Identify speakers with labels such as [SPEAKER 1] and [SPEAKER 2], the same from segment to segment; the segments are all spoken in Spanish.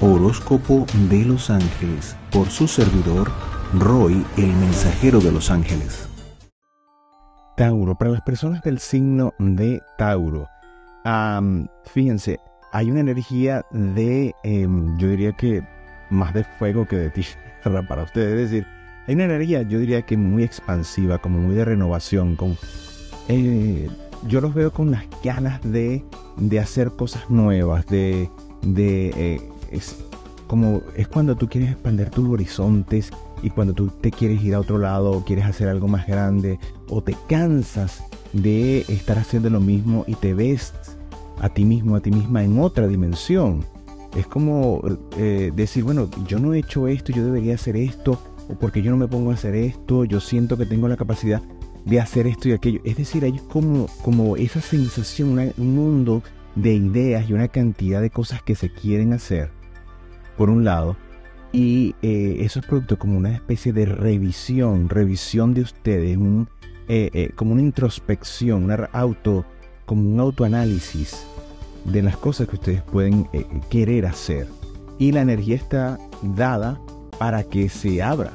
[SPEAKER 1] Horóscopo de los Ángeles por su servidor Roy, el mensajero de los ángeles.
[SPEAKER 2] Tauro, para las personas del signo de Tauro, fíjense, hay una energía de, em, yo diría que más de fuego que de tierra para ustedes, es decir, hay una energía, yo diría que muy expansiva, como muy de renovación, con, eh, yo los veo con las ganas de, de hacer cosas nuevas, de, de eh, es como es cuando tú quieres expandir tus horizontes y cuando tú te quieres ir a otro lado o quieres hacer algo más grande o te cansas de estar haciendo lo mismo y te ves a ti mismo, a ti misma en otra dimensión. Es como eh, decir, bueno, yo no he hecho esto, yo debería hacer esto, o porque yo no me pongo a hacer esto, yo siento que tengo la capacidad de hacer esto y aquello. Es decir, hay como, como esa sensación, un mundo de ideas y una cantidad de cosas que se quieren hacer, por un lado, y eh, eso es producto como una especie de revisión, revisión de ustedes, eh, eh, como una introspección, una auto, como un autoanálisis de las cosas que ustedes pueden querer hacer. Y la energía está dada para que se abra.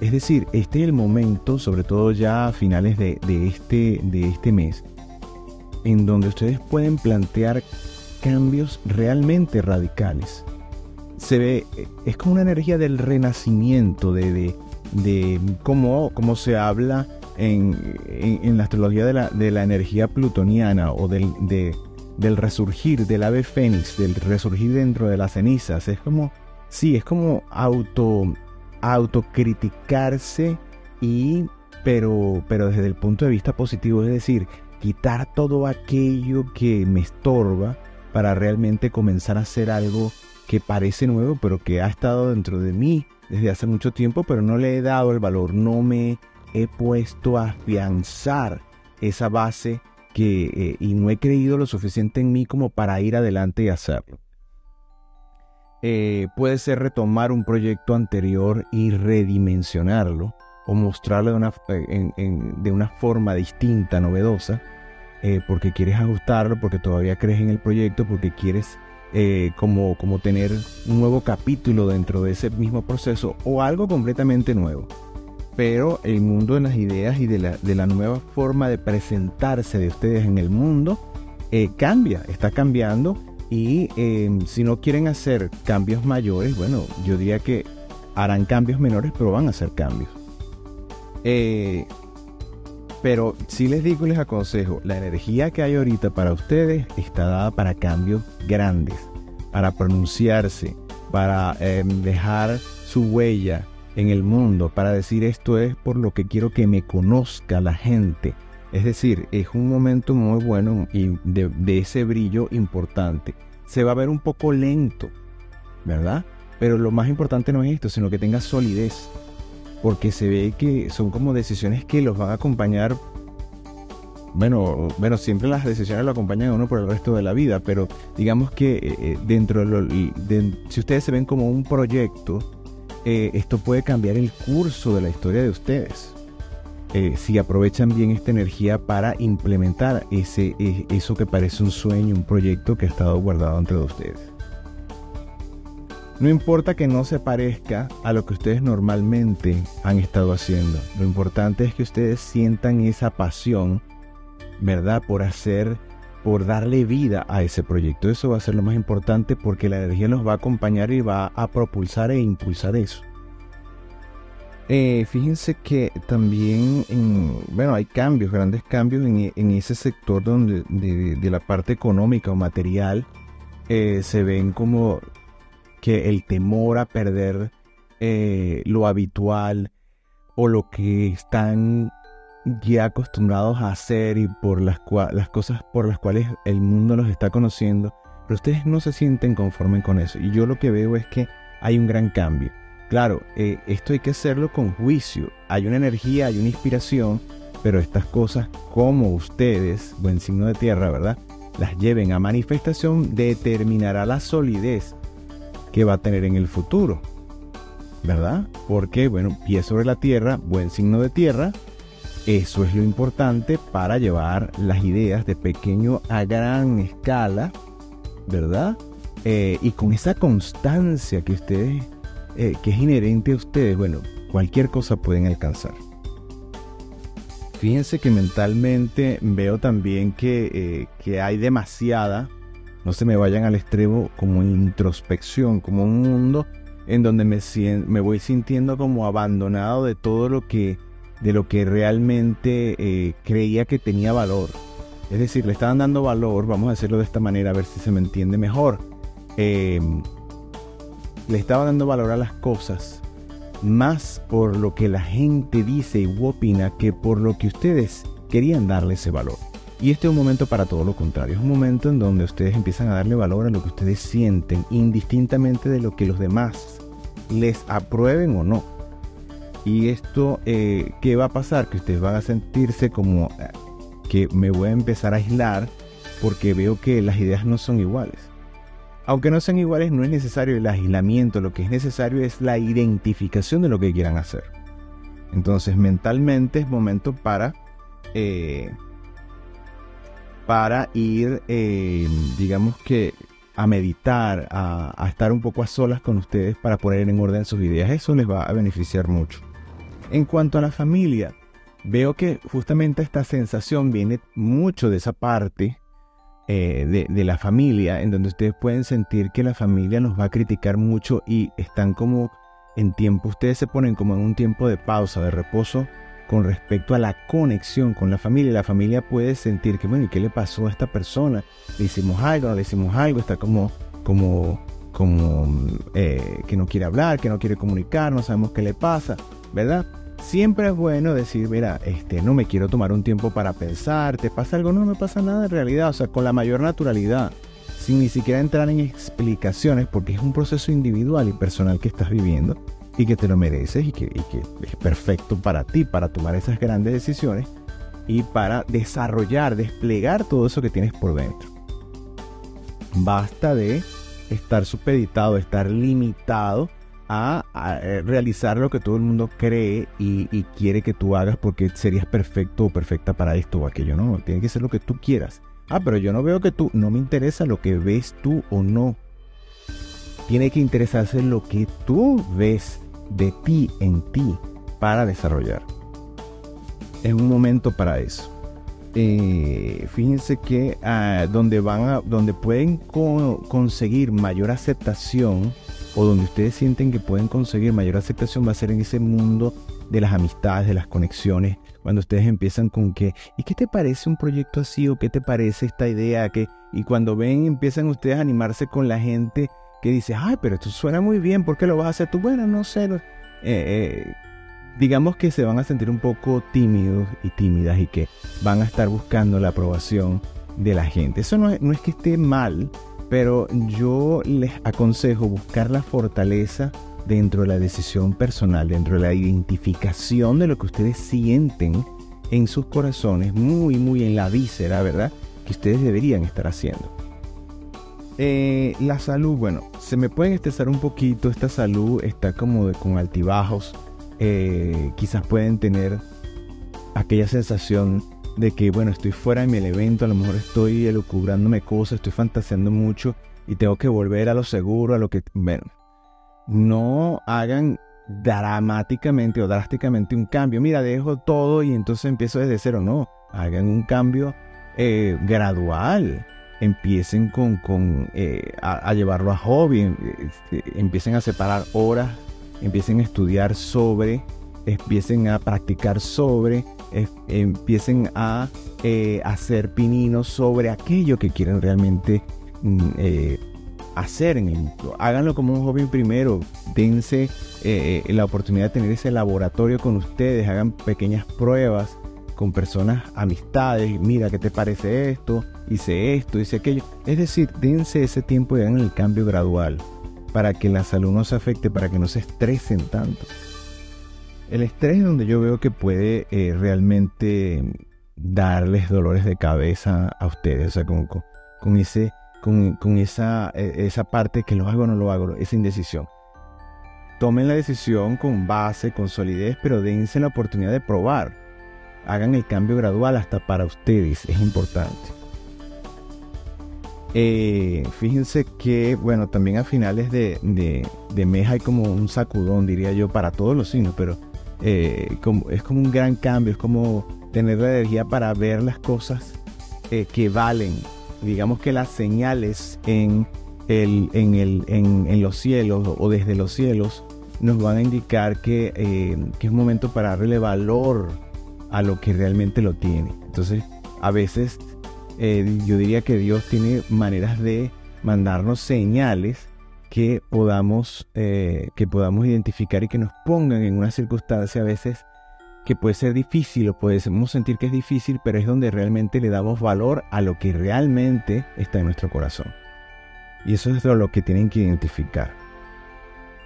[SPEAKER 2] Es decir, este es el momento, sobre todo ya a finales de, este, de este mes, en donde ustedes pueden plantear cambios realmente radicales. Se ve, es como una energía del renacimiento, de, de, cómo, se habla en, la astrología de la, de la, energía plutoniana o del, del resurgir del ave fénix, del resurgir dentro de las cenizas. Es como, sí, es como auto, autocriticarse y, pero, pero desde el punto de vista positivo, es decir, quitar todo aquello que me estorba para realmente comenzar a hacer algo que parece nuevo, pero que ha estado dentro de mí desde hace mucho tiempo, pero no le he dado el valor, no me he puesto a afianzar esa base que, eh, y no he creído lo suficiente en mí como para ir adelante y hacerlo. Eh, puede ser retomar un proyecto anterior y redimensionarlo o mostrarlo de una, de una forma distinta, novedosa, eh, porque quieres ajustarlo, porque todavía crees en el proyecto, porque quieres eh, como, como tener un nuevo capítulo dentro de ese mismo proceso o algo completamente nuevo. Pero el mundo de las ideas y de la, de la nueva forma de presentarse de ustedes en el mundo eh, cambia, está cambiando y si no quieren hacer cambios mayores, bueno, yo diría que harán cambios menores, pero van a hacer cambios. Eh, pero si les digo y les aconsejo, la energía que hay ahorita para ustedes está dada para cambios grandes, para pronunciarse, para em, dejar su huella en el mundo, para decir esto es por lo que quiero que me conozca la gente. Es decir, es un momento muy bueno y de, de ese brillo importante. Se va a ver un poco lento, ¿verdad? Pero lo más importante no es esto, sino que tenga solidez porque se ve que son como decisiones que los van a acompañar. Bueno, bueno, siempre las decisiones lo acompañan a uno por el resto de la vida, pero digamos que eh, eh, dentro de, si ustedes se ven como un proyecto, eh, esto puede cambiar el curso de la historia de ustedes. si aprovechan bien esta energía para implementar ese, eso que parece un sueño, un proyecto que ha estado guardado entre ustedes. No importa que no se parezca a lo que ustedes normalmente han estado haciendo. Lo importante es que ustedes sientan esa pasión, ¿verdad? Por hacer, por darle vida a ese proyecto. Eso va a ser lo más importante porque la energía nos va a acompañar y va a propulsar e impulsar eso. Eh, fíjense que también, bueno, hay cambios, grandes cambios en, ese sector donde de, la parte económica o material eh, se ven como que el temor a perder eh, lo habitual o lo que están ya acostumbrados a hacer y por las, las cosas por las cuales el mundo los está conociendo, pero ustedes no se sienten conformes con eso. Y yo lo que veo es que hay un gran cambio. Claro, eh, esto hay que hacerlo con juicio. Hay una energía, hay una inspiración, pero estas cosas, como ustedes, buen signo de tierra, ¿verdad? Las lleven a manifestación, determinará la solidez que va a tener en el futuro. ¿Verdad? Porque, bueno, pie sobre la tierra, buen signo de tierra, eso es lo importante para llevar las ideas de pequeño a gran escala, ¿verdad? eh, y con esa constancia que ustedes, eh, que es inherente a ustedes, bueno, cualquier cosa pueden alcanzar. Fíjense que mentalmente veo también que, eh, que hay demasiada, no se me vayan al extremo, como introspección, como un mundo en donde me, voy sintiendo como abandonado de todo lo que, de lo que realmente creía que tenía valor. Es decir, le estaban dando valor, vamos a hacerlo de esta manera a ver si se me entiende mejor. Em, le estaban dando valor a las cosas más por lo que la gente dice y opina que por lo que ustedes querían darle ese valor. Y este es un momento para todo lo contrario, es un momento en donde ustedes empiezan a darle valor a lo que ustedes sienten, indistintamente de lo que los demás les aprueben o no. Y esto, eh, ¿qué va a pasar? Que ustedes van a sentirse como que me voy a empezar a aislar porque veo que las ideas no son iguales. Aunque no sean iguales, no es necesario el aislamiento, lo que es necesario es la identificación de lo que quieran hacer. Entonces, mentalmente es momento para, eh, para ir, eh, digamos que, a meditar, a, estar un poco a solas con ustedes para poner en orden sus ideas. Eso les va a beneficiar mucho. En cuanto a la familia, veo que justamente esta sensación viene mucho de esa parte eh, de, la familia, en donde ustedes pueden sentir que la familia nos va a criticar mucho y están como en tiempo, ustedes se ponen como en un tiempo de pausa, de reposo con respecto a la conexión con la familia. La familia puede sentir que, bueno, ¿y qué le pasó a esta persona? Le hicimos algo, no le hicimos algo, está como, como, como eh, que no quiere hablar, que no quiere comunicar, no sabemos qué le pasa, ¿verdad? siempre es bueno decir, mira, este, no me quiero tomar un tiempo para pensar, ¿te pasa algo? No me pasa nada en realidad, o sea, con la mayor naturalidad, sin ni siquiera entrar en explicaciones, porque es un proceso individual y personal que estás viviendo y que te lo mereces y que, y es perfecto para ti, para tomar esas grandes decisiones y para desarrollar, desplegar todo eso que tienes por dentro. Basta de estar supeditado, estar limitado a, eh, realizar lo que todo el mundo cree y, quiere que tú hagas porque serías perfecto o perfecta para esto o aquello. No, tiene que ser lo que tú quieras. Ah, pero yo no veo que tú, no me interesa lo que ves tú o no. Tiene que interesarse lo que tú ves de ti en ti para desarrollar. Es un momento para eso. Eh, fíjense que ah, donde van a, donde pueden conseguir mayor aceptación o donde ustedes sienten que pueden conseguir mayor aceptación va a ser en ese mundo de las amistades, de las conexiones, cuando ustedes empiezan con que, ¿y qué te parece un proyecto así? ¿O qué te parece esta idea? que Y cuando ven, empiezan ustedes a animarse con la gente que dice, ay, pero esto suena muy bien, ¿por qué lo vas a hacer tú? Bueno, no sé. Eh, eh, digamos que se van a sentir un poco tímidos y tímidas y que van a estar buscando la aprobación de la gente. Eso no no es que esté mal, pero yo les aconsejo buscar la fortaleza dentro de la decisión personal, dentro de la identificación de lo que ustedes sienten en sus corazones, muy, muy en la víscera, ¿verdad? Que ustedes deberían estar haciendo. Eh, la salud, bueno, se me pueden estresar un poquito, esta salud está como con altibajos, eh, quizás pueden tener aquella sensación de que, bueno, estoy fuera de mi evento, a lo mejor estoy elucubrándome cosas, estoy fantaseando mucho y tengo que volver a lo seguro, a lo que... Bueno, no hagan dramáticamente o drásticamente un cambio. Mira, dejo todo y entonces empiezo desde cero. No, hagan un cambio eh, gradual. Empiecen con, con eh, a, llevarlo a hobby, em, este, empiecen a separar horas, empiecen a estudiar sobre, empiecen a practicar sobre, empiecen a eh, hacer pininos sobre aquello que quieren realmente mm, eh, hacer en el Háganlo como un hobby primero, dense eh, la oportunidad de tener ese laboratorio con ustedes, hagan pequeñas pruebas con personas, amistades, mira qué te parece esto, hice esto, hice aquello. Es decir, dense ese tiempo y hagan el cambio gradual para que la salud no se afecte, para que no se estresen tanto. El estrés es donde yo veo que puede eh, realmente darles dolores de cabeza a ustedes, o sea, con, con, ese, con, esa, e, esa parte que lo hago o no lo hago, esa indecisión. Tomen la decisión con base, con solidez, pero dense la oportunidad de probar. Hagan el cambio gradual hasta para ustedes, es importante. Eh, fíjense que, bueno, también a finales de, de, mes hay como un sacudón, diría yo, para todos los signos, pero eh, es como un gran cambio, es como tener la energía para ver las cosas eh, que valen. Digamos que las señales en, el, en, el, en, los cielos o desde los cielos nos van a indicar que, que es un momento para darle valor a lo que realmente lo tiene. Entonces, a veces eh, yo diría que Dios tiene maneras de mandarnos señales que podamos, eh, que podamos identificar y que nos pongan en una circunstancia a veces que puede ser difícil o podemos sentir que es difícil, pero es donde realmente le damos valor a lo que realmente está en nuestro corazón. Y eso es lo que tienen que identificar.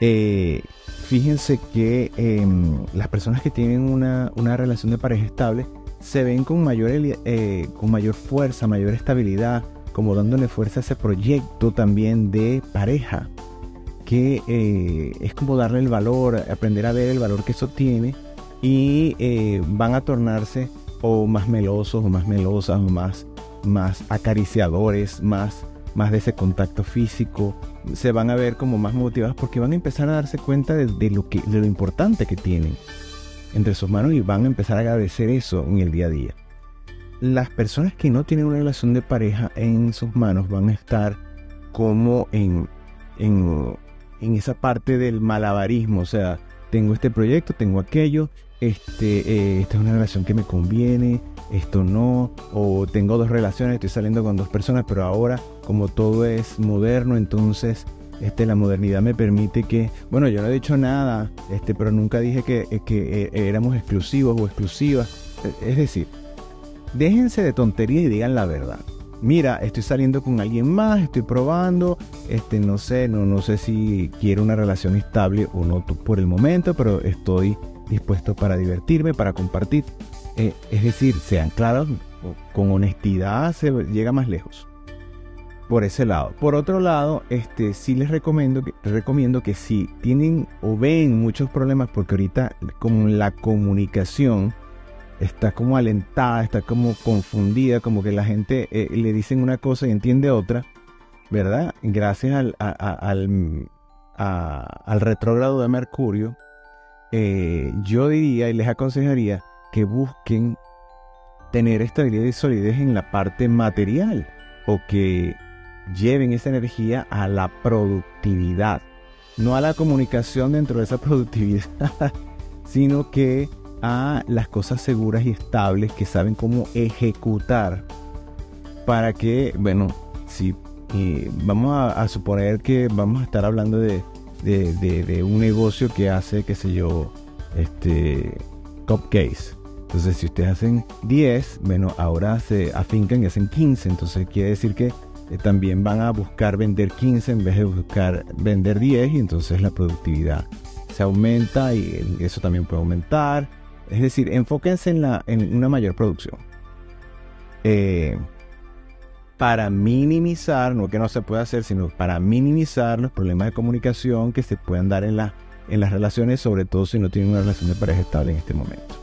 [SPEAKER 2] Eh, fíjense que em, las personas que tienen una, una relación de pareja estable se ven con mayor, eh, con mayor fuerza, mayor estabilidad, como dándole fuerza a ese proyecto también de pareja, que eh, es como darle el valor, aprender a ver el valor que eso tiene y van a tornarse o más melosos o más melosas o más, más acariciadores, más, más de ese contacto físico, se van a ver como más motivados porque van a empezar a darse cuenta de, lo, que, de lo importante que tienen entre sus manos y van a empezar a agradecer eso en el día a día. Las personas que no tienen una relación de pareja en sus manos van a estar como en, en, esa parte del malabarismo, o sea, tengo este proyecto, tengo aquello, este, eh, esta es una relación que me conviene, esto no, o tengo dos relaciones, estoy saliendo con dos personas, pero ahora como todo es moderno, entonces este, la modernidad me permite que, bueno, yo no he dicho nada, este, pero nunca dije que, eh, que eh, éramos exclusivos o exclusivas. E, es decir, déjense de tontería y digan la verdad. Mira, estoy saliendo con alguien más, estoy probando, este, no sé, no, no sé si quiero una relación estable o no por el momento, pero estoy dispuesto para divertirme, para compartir. Eh, es decir, sean claros, con honestidad se llega más lejos por ese lado. Por otro lado, este, sí les recomiendo que, recomiendo que si tienen o ven muchos problemas, porque ahorita como la comunicación está como alentada, está como confundida, como que la gente eh, le dicen una cosa y entiende otra, ¿verdad? Gracias al, al, al retrógrado de Mercurio, eh, yo diría y les aconsejaría que busquen tener estabilidad y solidez en la parte material o que lleven esa energía a la productividad, no a la comunicación dentro de esa productividad, sino que a las cosas seguras y estables que saben cómo ejecutar para que, bueno, si vamos a, suponer que vamos a estar hablando de, de, un negocio que hace, qué sé yo, este, cupcakes. Entonces, si ustedes hacen 10, bueno, ahora se afincan y hacen 15. Entonces, quiere decir que eh, también van a buscar vender 15 en vez de buscar vender 10 y entonces la productividad se aumenta y eso también puede aumentar. Es decir, enfóquense en, la, en una mayor producción. Eh, para minimizar, no que no se pueda hacer, sino para minimizar los problemas de comunicación que se puedan dar en, la, en las relaciones, sobre todo si no tienen una relación de pareja estable en este momento.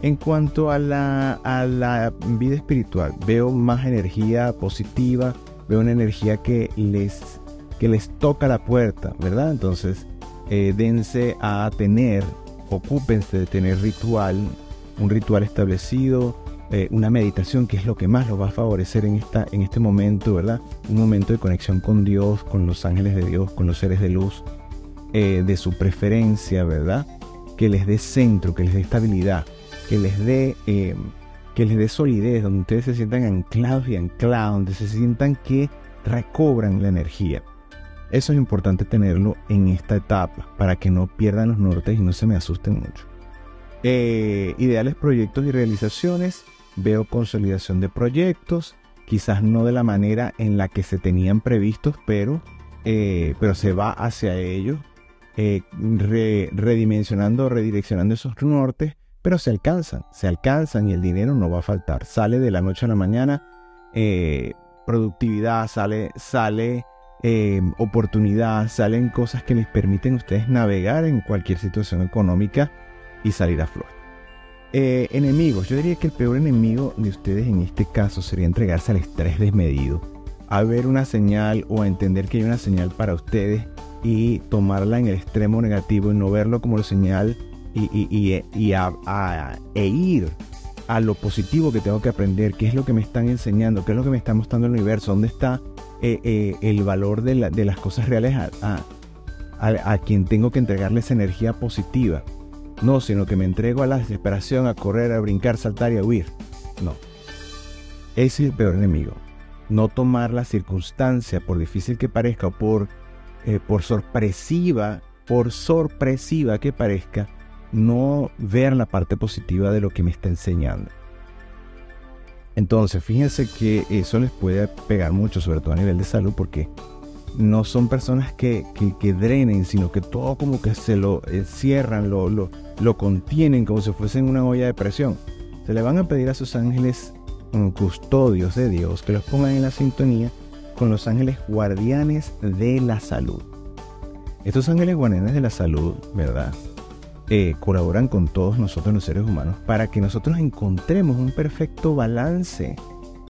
[SPEAKER 2] En cuanto a la, a la vida espiritual, veo más energía positiva, veo una energía que les, que les toca la puerta, ¿verdad? Entonces, eh, dense a tener, ocúpense de tener ritual, un ritual establecido, eh, una meditación que es lo que más los va a favorecer en, esta, en este momento, ¿verdad? Un momento de conexión con Dios, con los ángeles de Dios, con los seres de luz, eh, de su preferencia, ¿verdad? Que les dé centro, que les dé estabilidad, que les dé que les dé solidez, donde ustedes se sientan anclados y anclados, donde se sientan que recobran la energía. Eso es importante tenerlo en esta etapa para que no pierdan los nortes y no se me asusten mucho. Eh, ideales proyectos y realizaciones. Veo consolidación de proyectos, quizás no de la manera en la que se tenían previstos, pero, eh, pero se va hacia ellos, eh, redimensionando, redireccionando esos nortes pero se alcanzan, se alcanzan y el dinero no va a faltar. Sale de la noche a la mañana productividad, sale, sale oportunidad, salen cosas que les permiten a ustedes navegar en cualquier situación económica y salir a flor. Eh, enemigos, yo diría que el peor enemigo de ustedes en este caso sería entregarse al estrés desmedido. a ver una señal o a entender que hay una señal para ustedes y tomarla en el extremo negativo y no verlo como la señal y, y, a, e ir a lo positivo que tengo que aprender, qué es lo que me están enseñando, qué es lo que me está mostrando el universo, dónde está eh, eh, el valor de, las cosas reales a, a, quien tengo que entregarle esa energía positiva. No, sino que me entrego a la desesperación, a correr, a brincar, saltar y a huir. No. Ese es el peor enemigo. No tomar la circunstancia, por difícil que parezca o por, eh, por sorpresiva, por sorpresiva que parezca, no ver la parte positiva de lo que me está enseñando. Entonces, fíjense que eso les puede pegar mucho, sobre todo a nivel de salud, porque no son personas que, que, drenen, sino que todo como que se lo encierran, lo, lo, lo, contienen como si fuesen una olla de presión. Se le van a pedir a sus ángeles mm, custodios de Dios que los pongan en la sintonía con los ángeles guardianes de la salud. Estos ángeles guardianes de la salud, ¿verdad? Eh, colaboran con todos nosotros los seres humanos para que nosotros encontremos un perfecto balance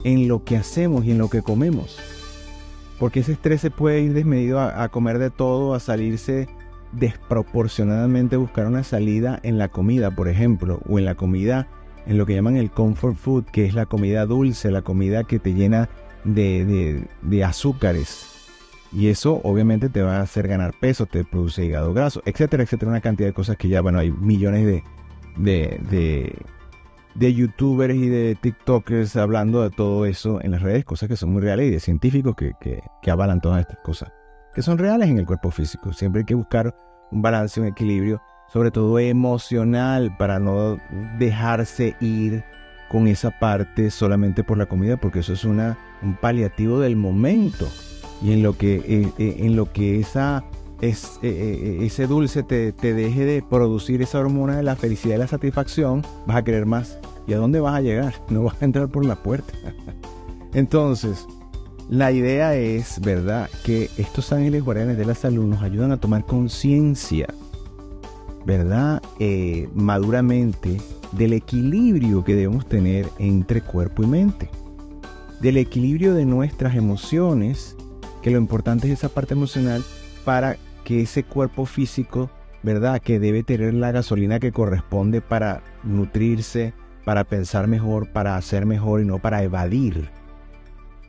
[SPEAKER 2] en lo que hacemos y en lo que comemos. Porque ese estrés se puede ir desmedido a, comer de todo, a salirse desproporcionadamente, buscar una salida en la comida, por ejemplo, o en la comida, en lo que llaman el comfort food, que es la comida dulce, la comida que te llena de, azúcares. Y eso obviamente te va a hacer ganar peso, te produce hígado graso, etcétera, etcétera, una cantidad de cosas que ya, bueno, hay millones de youtubers y de tiktokers hablando de todo eso en las redes, cosas que son muy reales y de científicos que, que, avalan todas estas cosas, que son reales en el cuerpo físico. Siempre hay que buscar un balance, un equilibrio, sobre todo emocional, para no dejarse ir con esa parte solamente por la comida, porque eso es una, un paliativo del momento. Y en lo que, eh, eh, en lo que esa, es, eh, ese dulce te, te deje de producir esa hormona de la felicidad y la satisfacción, vas a querer más. ¿Y a dónde vas a llegar? No vas a entrar por la puerta. Entonces, la idea es, ¿verdad?, que estos ángeles guardianes de la salud nos ayudan a tomar conciencia, ¿verdad?, eh, maduramente del equilibrio que debemos tener entre cuerpo y mente, del equilibrio de nuestras emociones, que lo importante es esa parte emocional para que ese cuerpo físico, ¿verdad?, que debe tener la gasolina que corresponde para nutrirse, para pensar mejor, para hacer mejor y no para evadir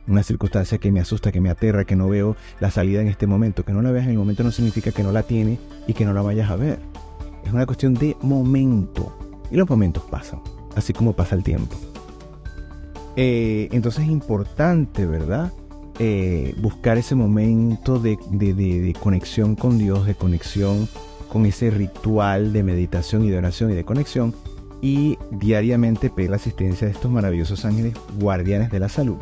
[SPEAKER 2] una circunstancia que me asusta, que me aterra, que no veo la salida en este momento. Que no la veas en el momento no significa que no la tiene y que no la vayas a ver. Es una cuestión de momento. Y los momentos pasan, así como pasa el tiempo. Eh, entonces es importante, ¿verdad? Eh, buscar ese momento de, de conexión con Dios, de conexión con ese ritual de meditación y de oración y de conexión y diariamente pedir la asistencia de estos maravillosos ángeles guardianes de la salud.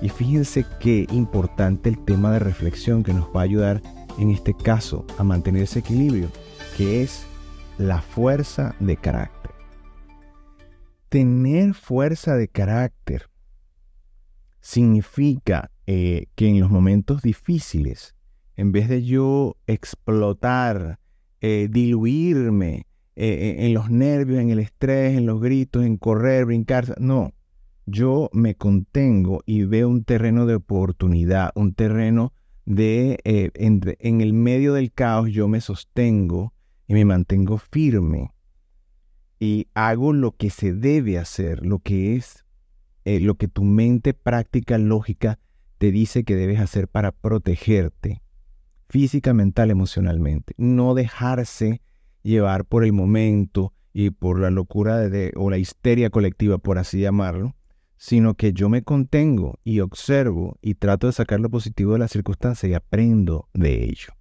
[SPEAKER 2] Y fíjense qué importante el tema de reflexión que nos va a ayudar en este caso a mantener ese equilibrio, que es la fuerza de carácter. Tener fuerza de carácter significa eh, que en los momentos difíciles, en vez de yo explotar, eh, diluirme, eh, eh, en los nervios, en el estrés, en los gritos, en correr, brincar. No, yo me contengo y veo un terreno de oportunidad, un terreno de, eh, en el medio del caos yo me sostengo y me mantengo firme y hago lo que se debe hacer, lo que es, lo que tu mente práctica, lógica, te dice que debes hacer para protegerte física, mental, emocionalmente. No dejarse llevar por el momento y por la locura de, o la histeria colectiva, por así llamarlo, sino que yo me contengo y observo y trato de sacar lo positivo de la circunstancia y aprendo de ello.